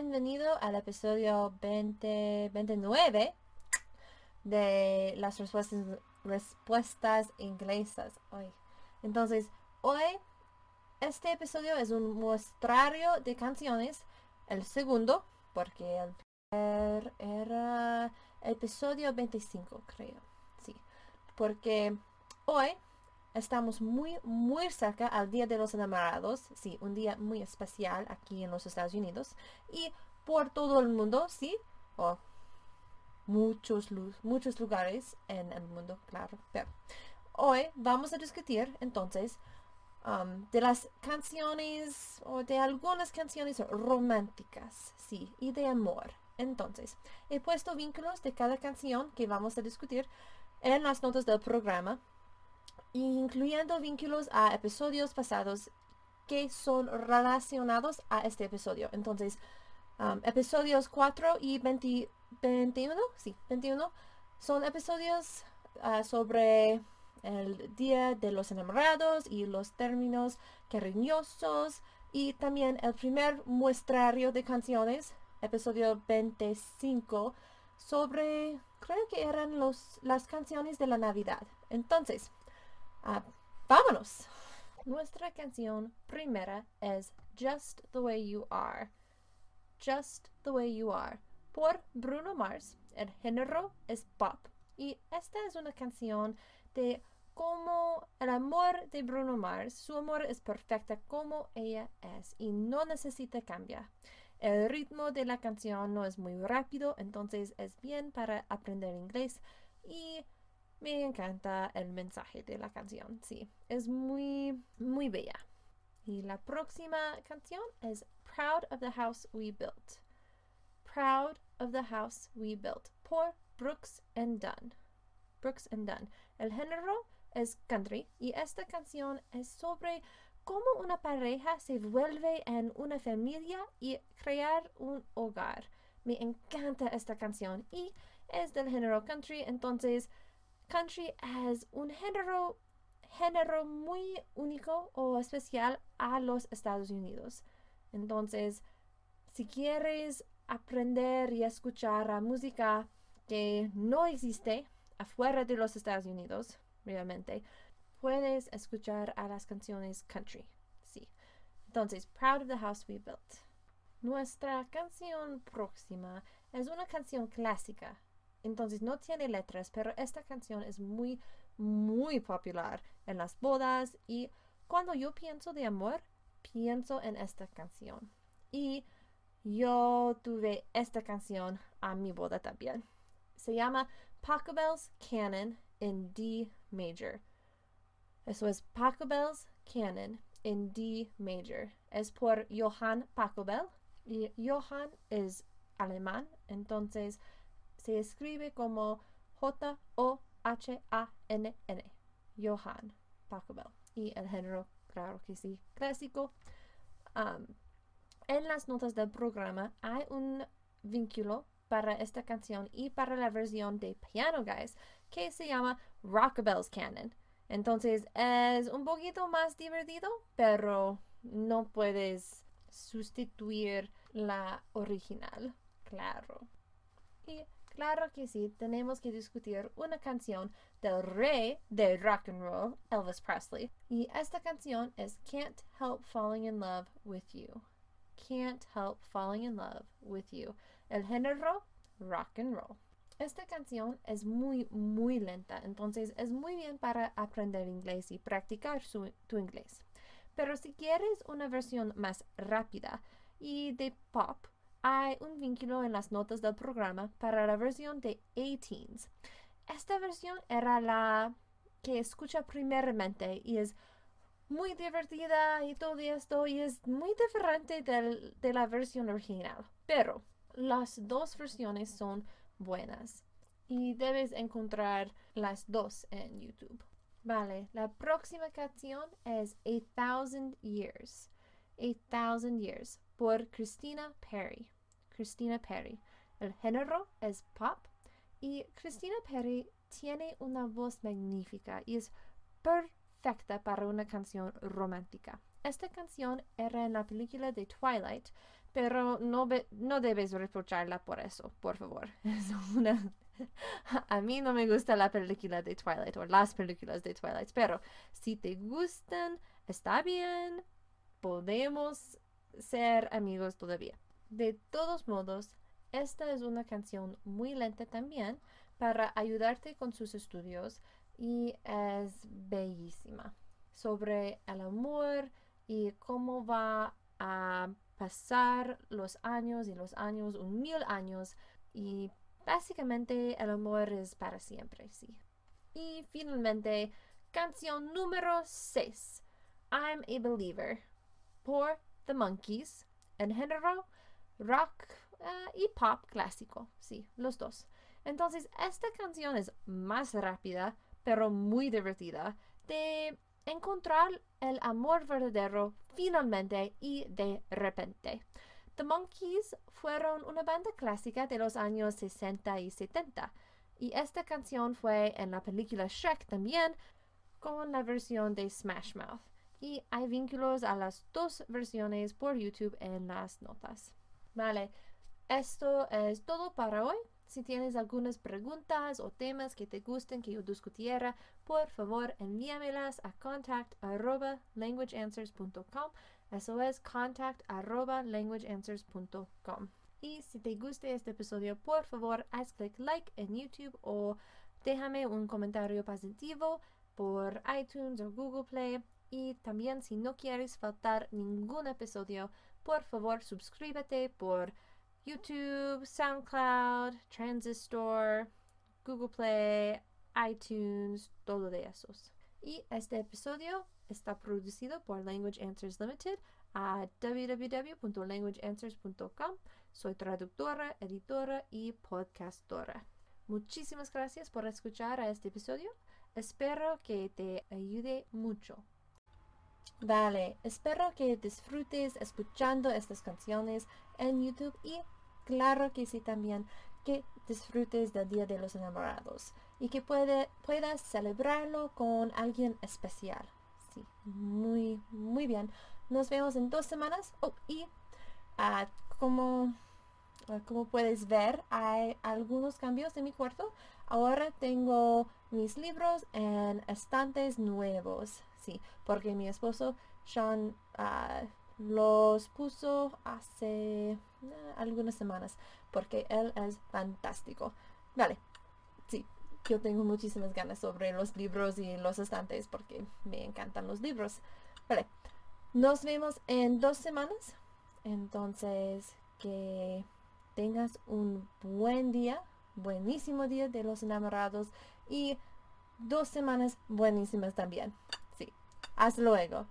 bienvenido al episodio 20, 29 de las respuestas, respuestas inglesas. Hoy. Entonces, hoy este episodio es un muestrario de canciones. El segundo, porque el primer era episodio 25, creo. Sí, porque hoy Estamos muy, muy cerca al Día de los Enamorados, sí, un día muy especial aquí en los Estados Unidos y por todo el mundo, sí, o muchos, muchos lugares en el mundo, claro. Pero hoy vamos a discutir entonces um, de las canciones o de algunas canciones románticas, sí, y de amor. Entonces, he puesto vínculos de cada canción que vamos a discutir en las notas del programa incluyendo vínculos a episodios pasados que son relacionados a este episodio. Entonces, um, episodios 4 y 21, sí, 21, son episodios uh, sobre el Día de los Enamorados y los términos cariñosos y también el primer muestrario de canciones, episodio 25, sobre, creo que eran los, las canciones de la Navidad. Entonces, Ah, vámonos. Nuestra canción primera es Just the Way You Are. Just the Way You Are por Bruno Mars. El género es pop. Y esta es una canción de cómo el amor de Bruno Mars, su amor es perfecta como ella es y no necesita cambiar. El ritmo de la canción no es muy rápido, entonces es bien para aprender inglés y me encanta el mensaje de la canción, sí. Es muy, muy bella. Y la próxima canción es Proud of the House We Built. Proud of the House We Built por Brooks and Dunn. Brooks and Dunn. El género es country y esta canción es sobre cómo una pareja se vuelve en una familia y crear un hogar. Me encanta esta canción y es del género country, entonces country es un género, género muy único o especial a los Estados Unidos. Entonces, si quieres aprender y escuchar a música que no existe afuera de los Estados Unidos, realmente, puedes escuchar a las canciones country. Sí. Entonces, Proud of the House We Built. Nuestra canción próxima es una canción clásica entonces no tiene letras, pero esta canción es muy, muy popular en las bodas y cuando yo pienso de amor, pienso en esta canción. Y yo tuve esta canción a mi boda también. Se llama Pachelbel's Canon en D major. Eso es Pachelbel's Canon en D major. Es por Johann Pachelbel y Johann es alemán, entonces se escribe como J-O-H-A-N-N. Johann Pachelbel. Y el género, claro que sí, clásico. en las notas del programa hay un vínculo para esta canción y para la versión de Piano Guys que se llama Rockabell's Canon. Entonces es un poquito más divertido, pero no puedes sustituir la original, claro. Claro que sí, tenemos que discutir una canción del rey de rock and roll, Elvis Presley. Y esta canción es Can't Help Falling in Love with You. Can't Help Falling in Love with You. El género, rock and roll. Esta canción es muy, muy lenta, entonces es muy bien para aprender inglés y practicar tu inglés. Pero si quieres una versión más rápida y de pop, hay un vínculo en las notas del programa para la versión de 18 Esta versión era la que escucha primeramente y es muy divertida y todo esto y es muy diferente de la versión original. Pero las dos versiones son buenas y debes encontrar las dos en YouTube. Vale, la próxima canción es A Thousand Years. A Thousand Years por Christina Perry. Christina Perry. El género es pop y Christina Perry tiene una voz magnífica y es perfecta para una canción romántica. Esta canción era en la película de Twilight pero no, no debes reprocharla por eso, por favor. A mí no me gusta la película de Twilight o las películas de Twilight, pero si te gustan, está bien, podemos ser amigos todavía. De todos modos, esta es una canción muy lenta también para ayudarte con sus estudios y es bellísima sobre el amor y cómo va a pasar los años y los años, un mil años y básicamente el amor es para siempre, sí. Y finalmente, canción número 6, I'm a Believer, por The Monkeys, en género rock eh, y pop clásico, sí, los dos. Entonces, esta canción es más rápida, pero muy divertida, de encontrar el amor verdadero finalmente y de repente. The Monkeys fueron una banda clásica de los años 60 y 70 y esta canción fue en la película Shrek también con la versión de Smash Mouth y hay vínculos a las dos versiones por YouTube en las notas. Vale, esto es todo para hoy. Si tienes algunas preguntas o temas que te gusten que yo discutiera, por favor envíamelas a contact languageanswers.com. Eso es contact languageanswers.com. Y si te guste este episodio, por favor, haz clic like en YouTube o déjame un comentario positivo por iTunes o Google Play. Y también si no quieres faltar ningún episodio, por favor suscríbete por YouTube, SoundCloud, Transistor, Google Play, iTunes, todo de esos. Y este episodio está producido por Language Answers Limited a www.languageanswers.com. Soy traductora, editora y podcastora. Muchísimas gracias por escuchar a este episodio. Espero que te ayude mucho. Vale, espero que disfrutes escuchando estas canciones en YouTube y claro que sí también que disfrutes del Día de los Enamorados y que puede, puedas celebrarlo con alguien especial. Sí, muy, muy bien. Nos vemos en dos semanas. Oh, y uh, como puedes ver, hay algunos cambios en mi cuarto. Ahora tengo mis libros en estantes nuevos. Sí, porque mi esposo Sean uh, los puso hace eh, algunas semanas porque él es fantástico. Vale, sí, yo tengo muchísimas ganas sobre los libros y los estantes porque me encantan los libros. Vale, nos vemos en dos semanas. Entonces, que tengas un buen día, buenísimo día de los enamorados y dos semanas buenísimas también. Sí, hasta luego.